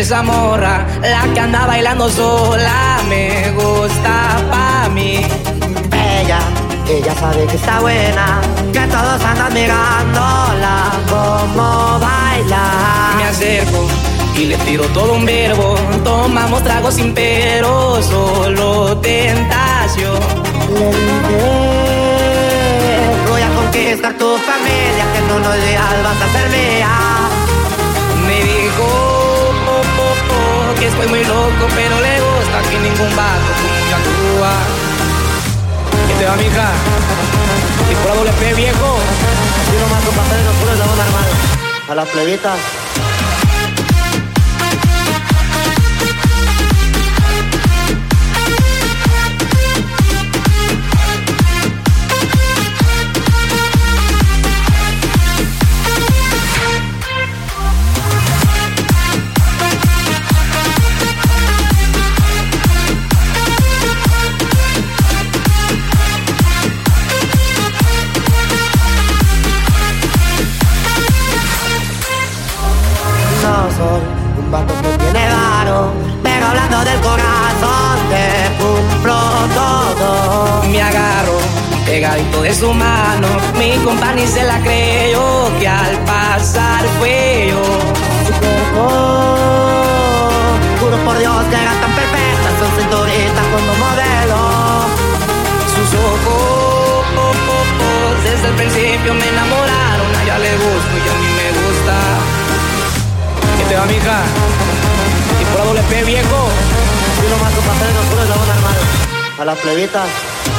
Esa morra? La que anda bailando sola, me gusta pa' mí. Ella, ella sabe que está buena, que todos andan mirándola como baila. Me acerco y le tiro todo un verbo. Tomamos tragos sin pero, solo tentación. Le voy a conquistar tu familia, que en unos días vas a ser mía. Que estoy muy loco, pero le gusta que ningún vato como yo actúa. ¿Qué te va, mija? Y por doble P, viejo. Así nomás con papel no puedo la onda, hermano. A las plebitas. Pegadito de su mano. Mi compa ni se la creyó que al pasar fue yo. Su cuerpo, juro por Dios que eran tan perfectas, son cinturita como modelo. Sus ojos desde el principio me enamoraron. A ella le gusto y a mí me gusta. ¿Qué te va, mija? Y por doble P, viejo. Así nomás con papel no puedo la onda, hermano. A las plebitas.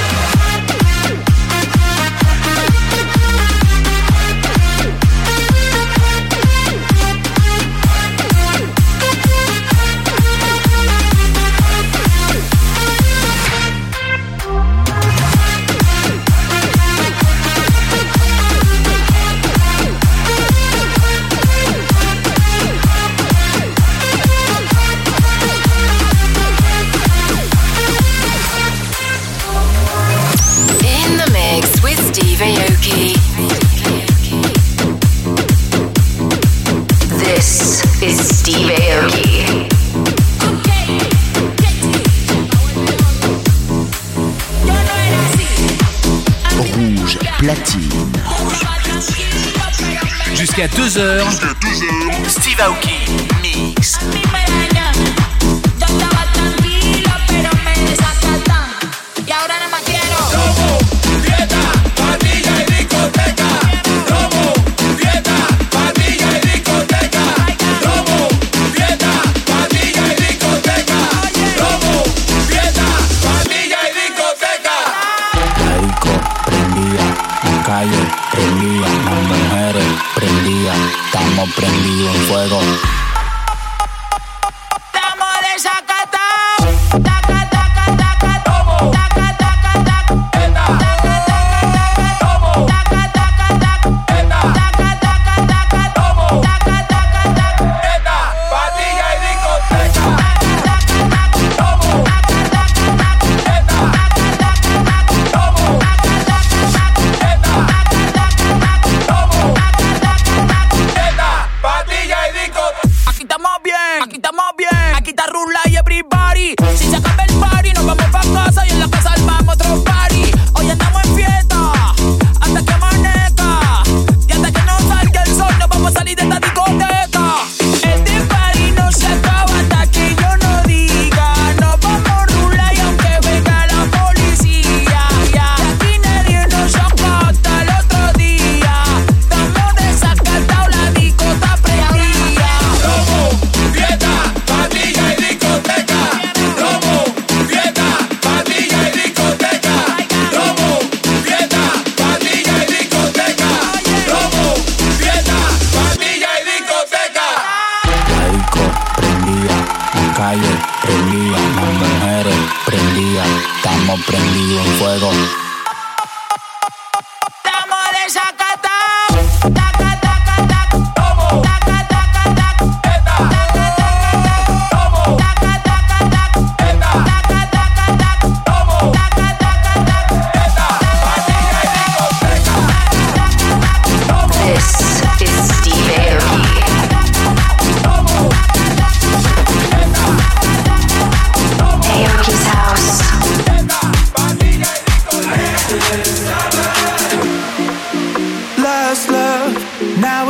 Jusqu'à 2h, Steve Aoki Mix.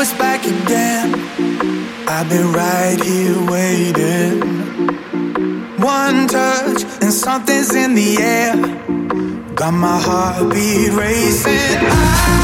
it's back again. I've been right here waiting. One touch and something's in the air. Got my heartbeat racing. I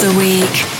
the week.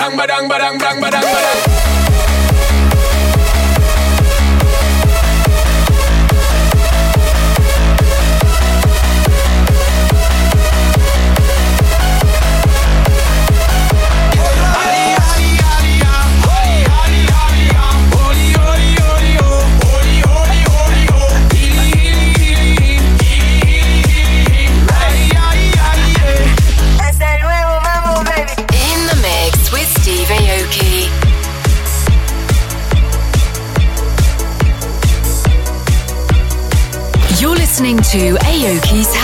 Dang badang badang badang badang badang. to Aoki's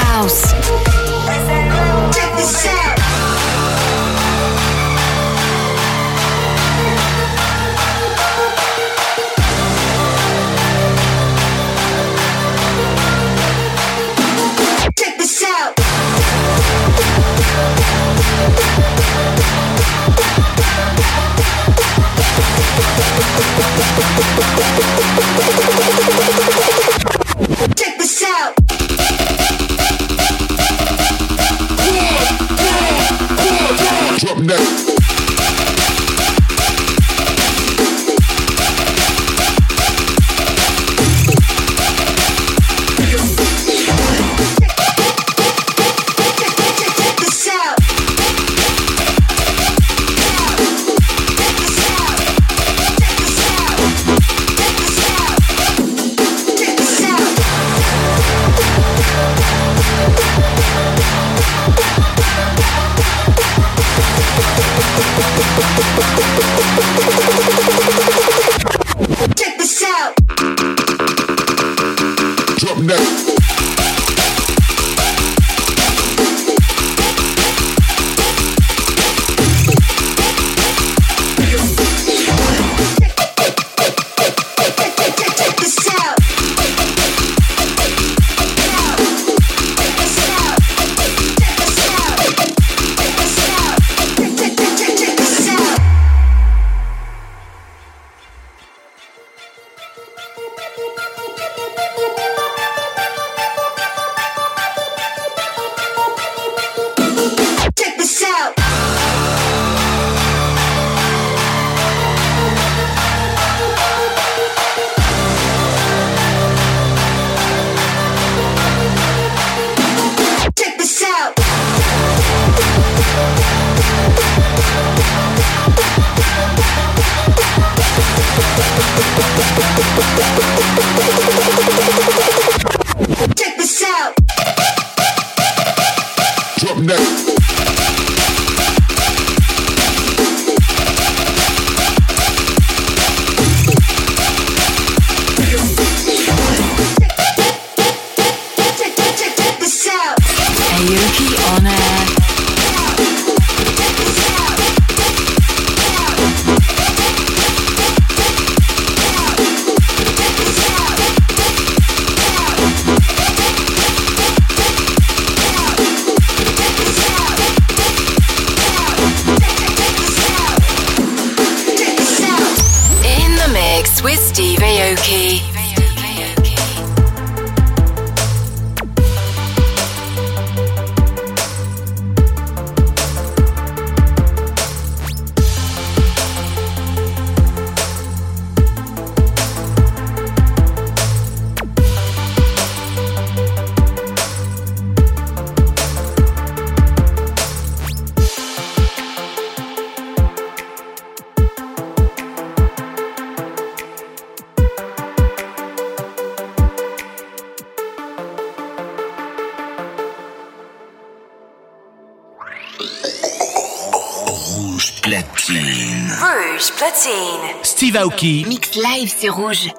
Steve Aoki. Mix live sur Rouge.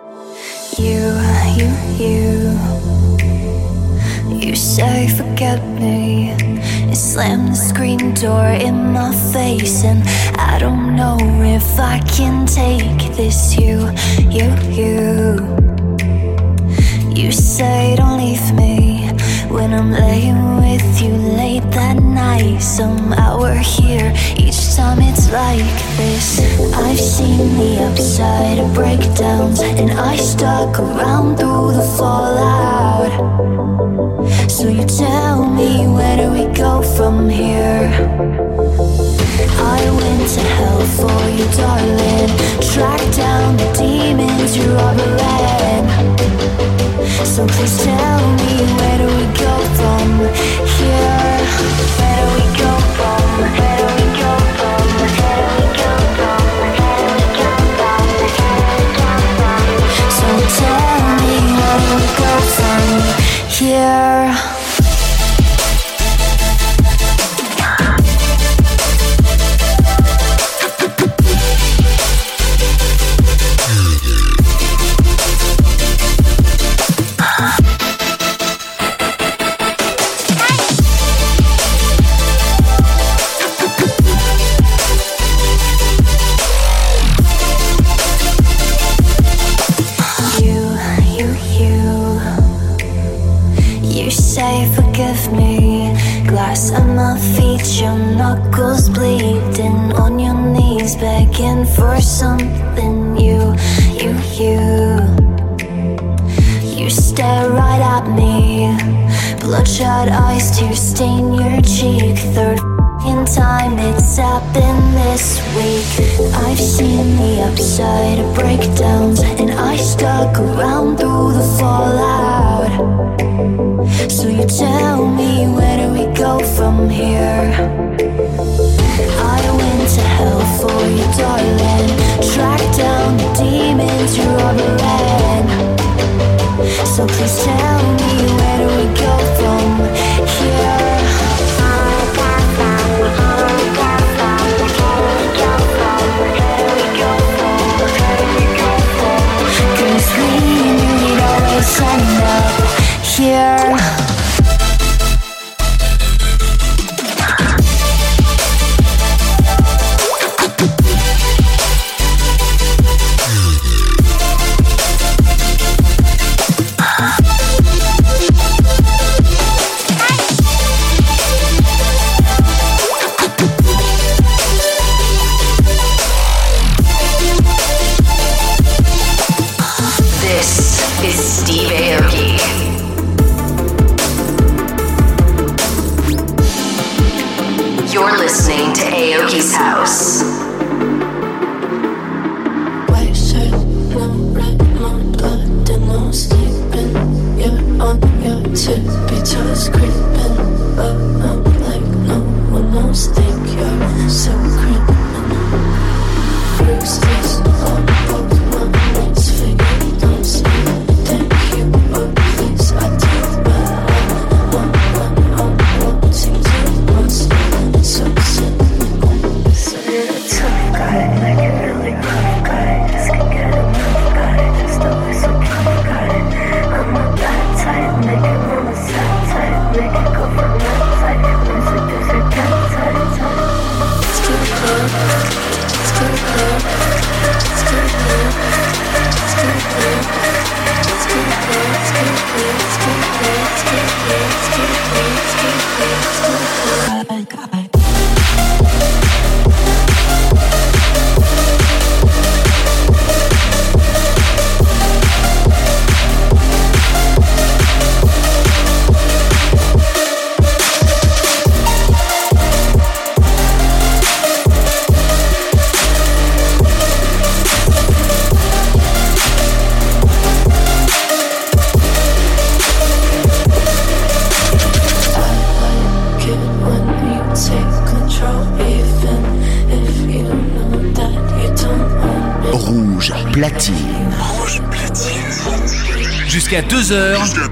You, you, you. You say forget me. You slam the screen door in my face, and I don't know if I can take this. You, you, you. You say don't leave me when I'm laying with you late that night. Somehow we're here like this. I've seen the upside of breakdowns, and I stuck around through the fallout. So you tell me where do we go from here? I went to hell for you, darling. Tracked down the demons you're harboring. So please tell me where do we go from here? Where do we here? Here? 22h.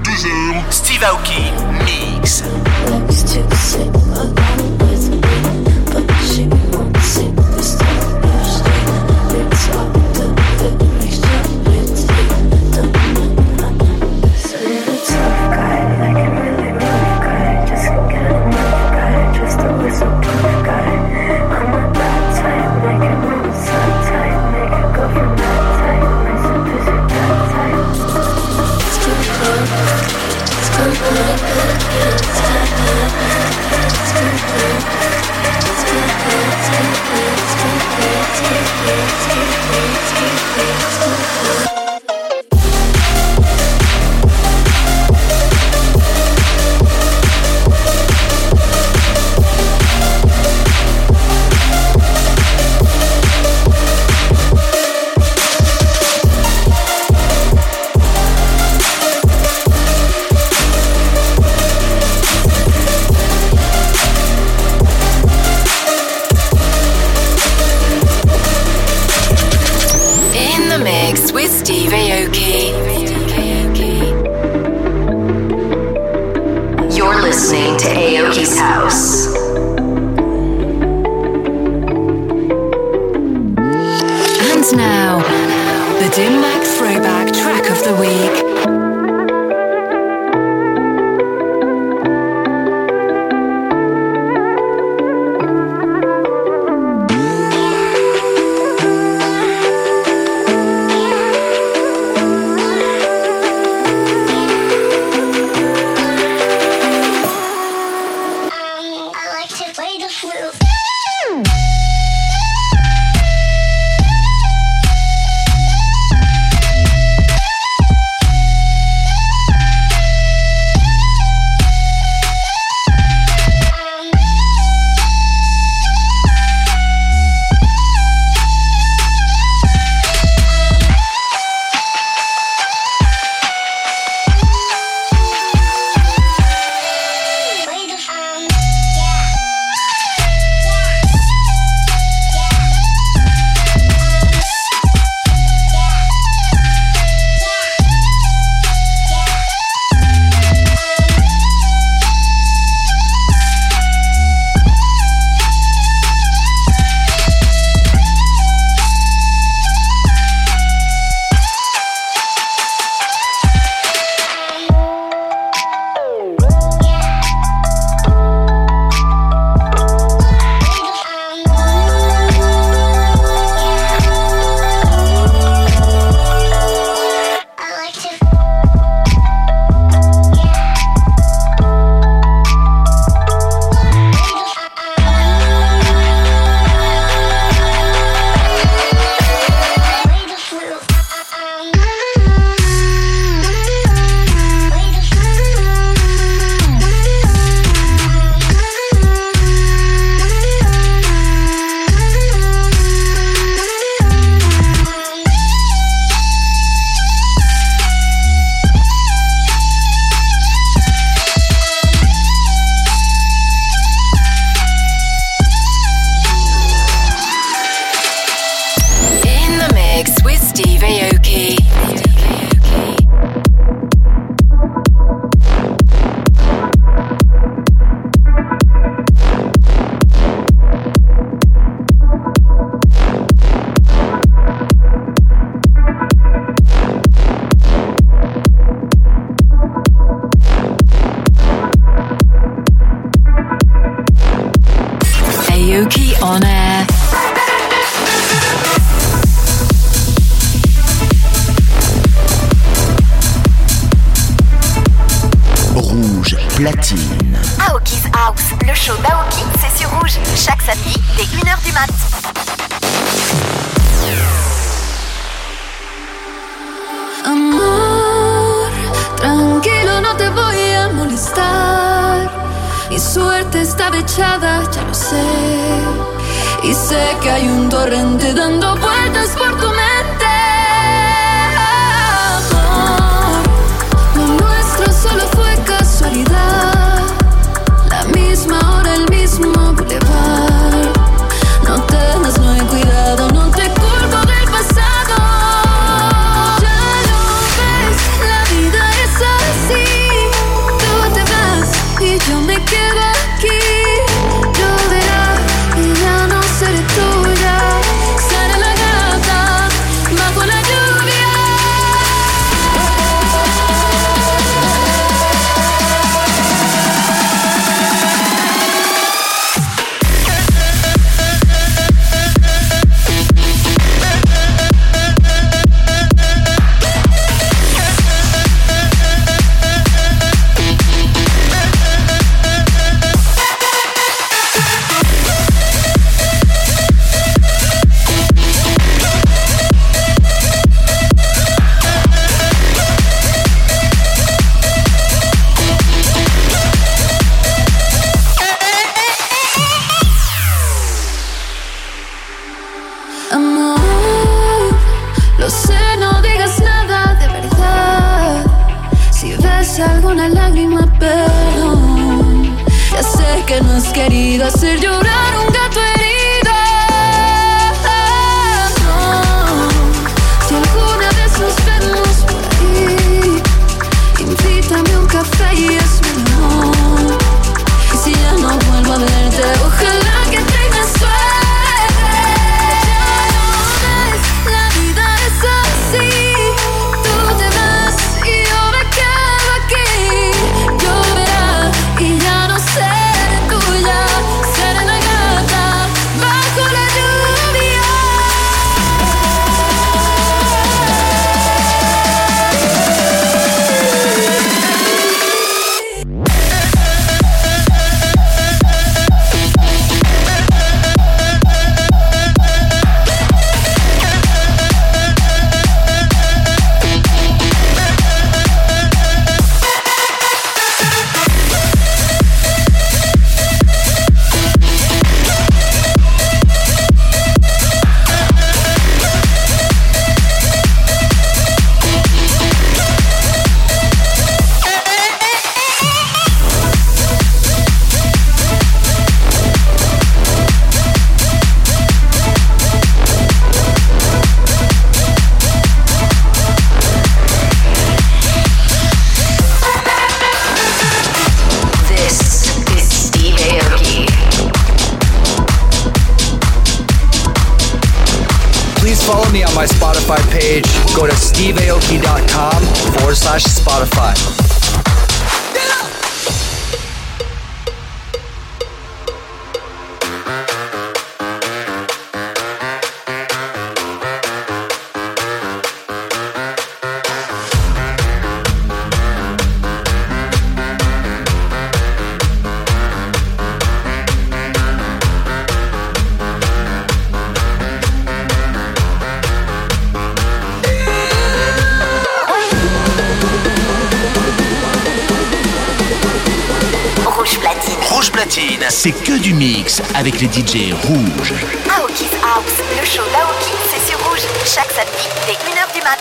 DJ Rouge. Aoki's House, le show d'Aoki, c'est sur Rouge. Chaque samedi, dès 1h du matin.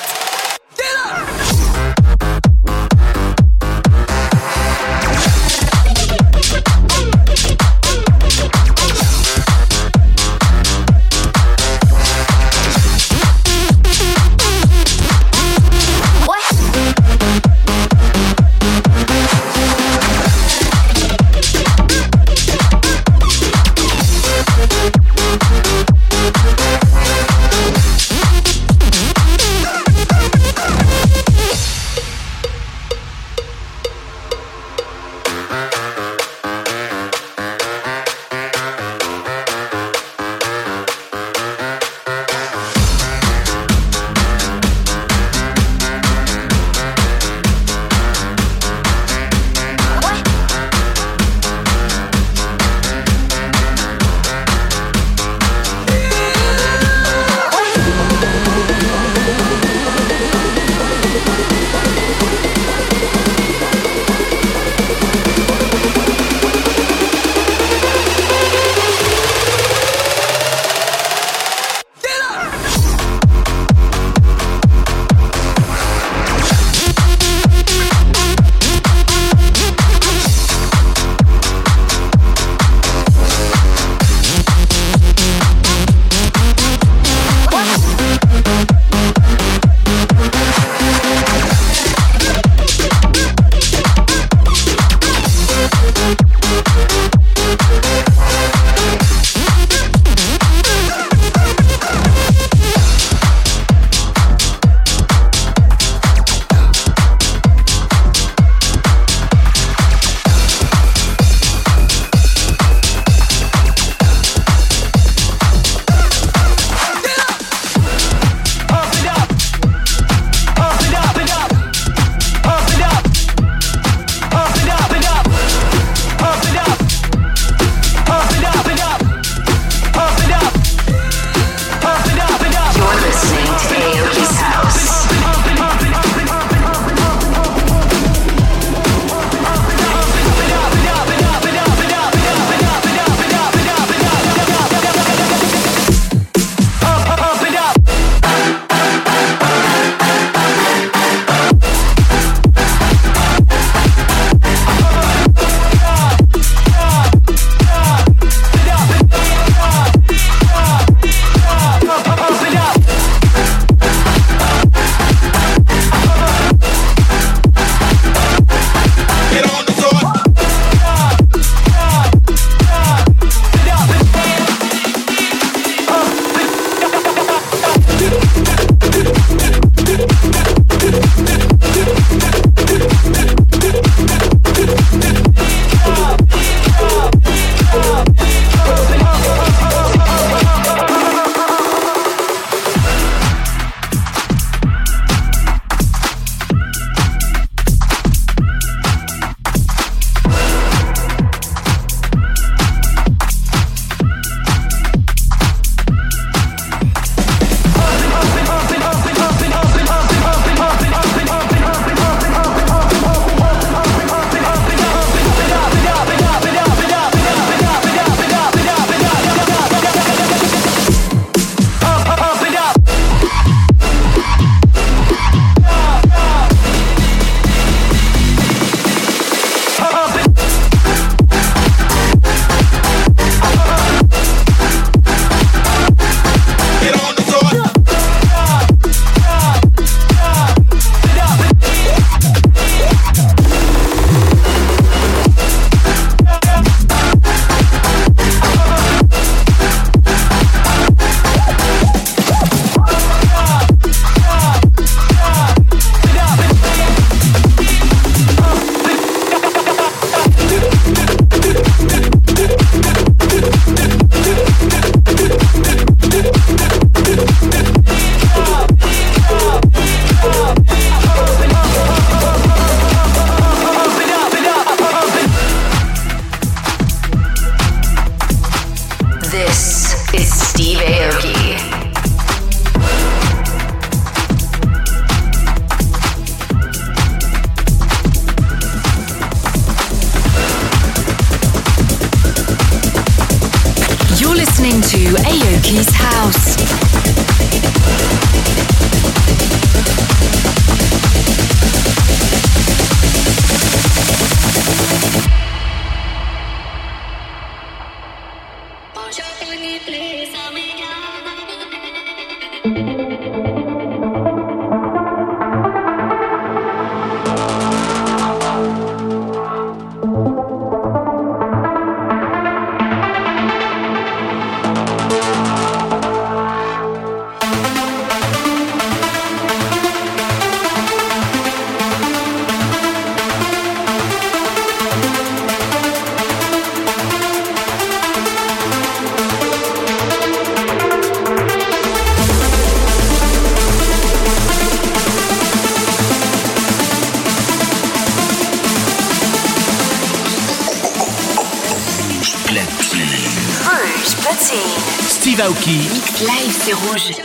Aoki. Mix live, c'est rouge.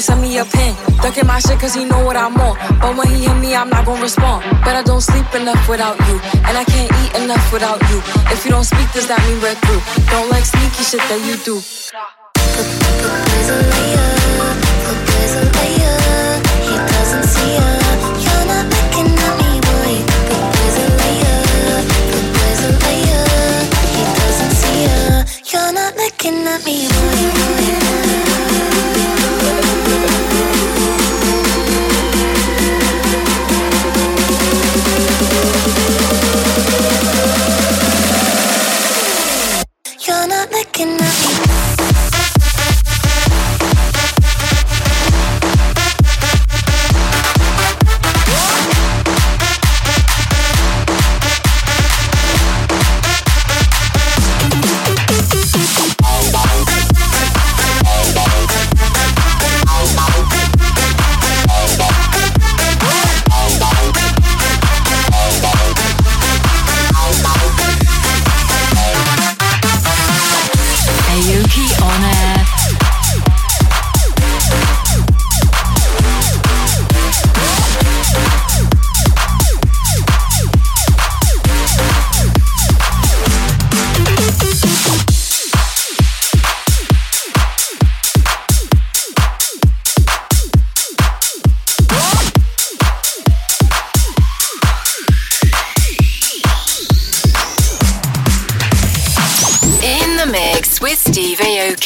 send me a pin. Ducking my shit cause he know what I'm on. But when he hit me, I'm not gonna respond. But I don't sleep enough without you. And I can't eat enough without you. If you don't speak, does that mean we're through? Don't like sneaky shit that you do. You're not looking at me, boy.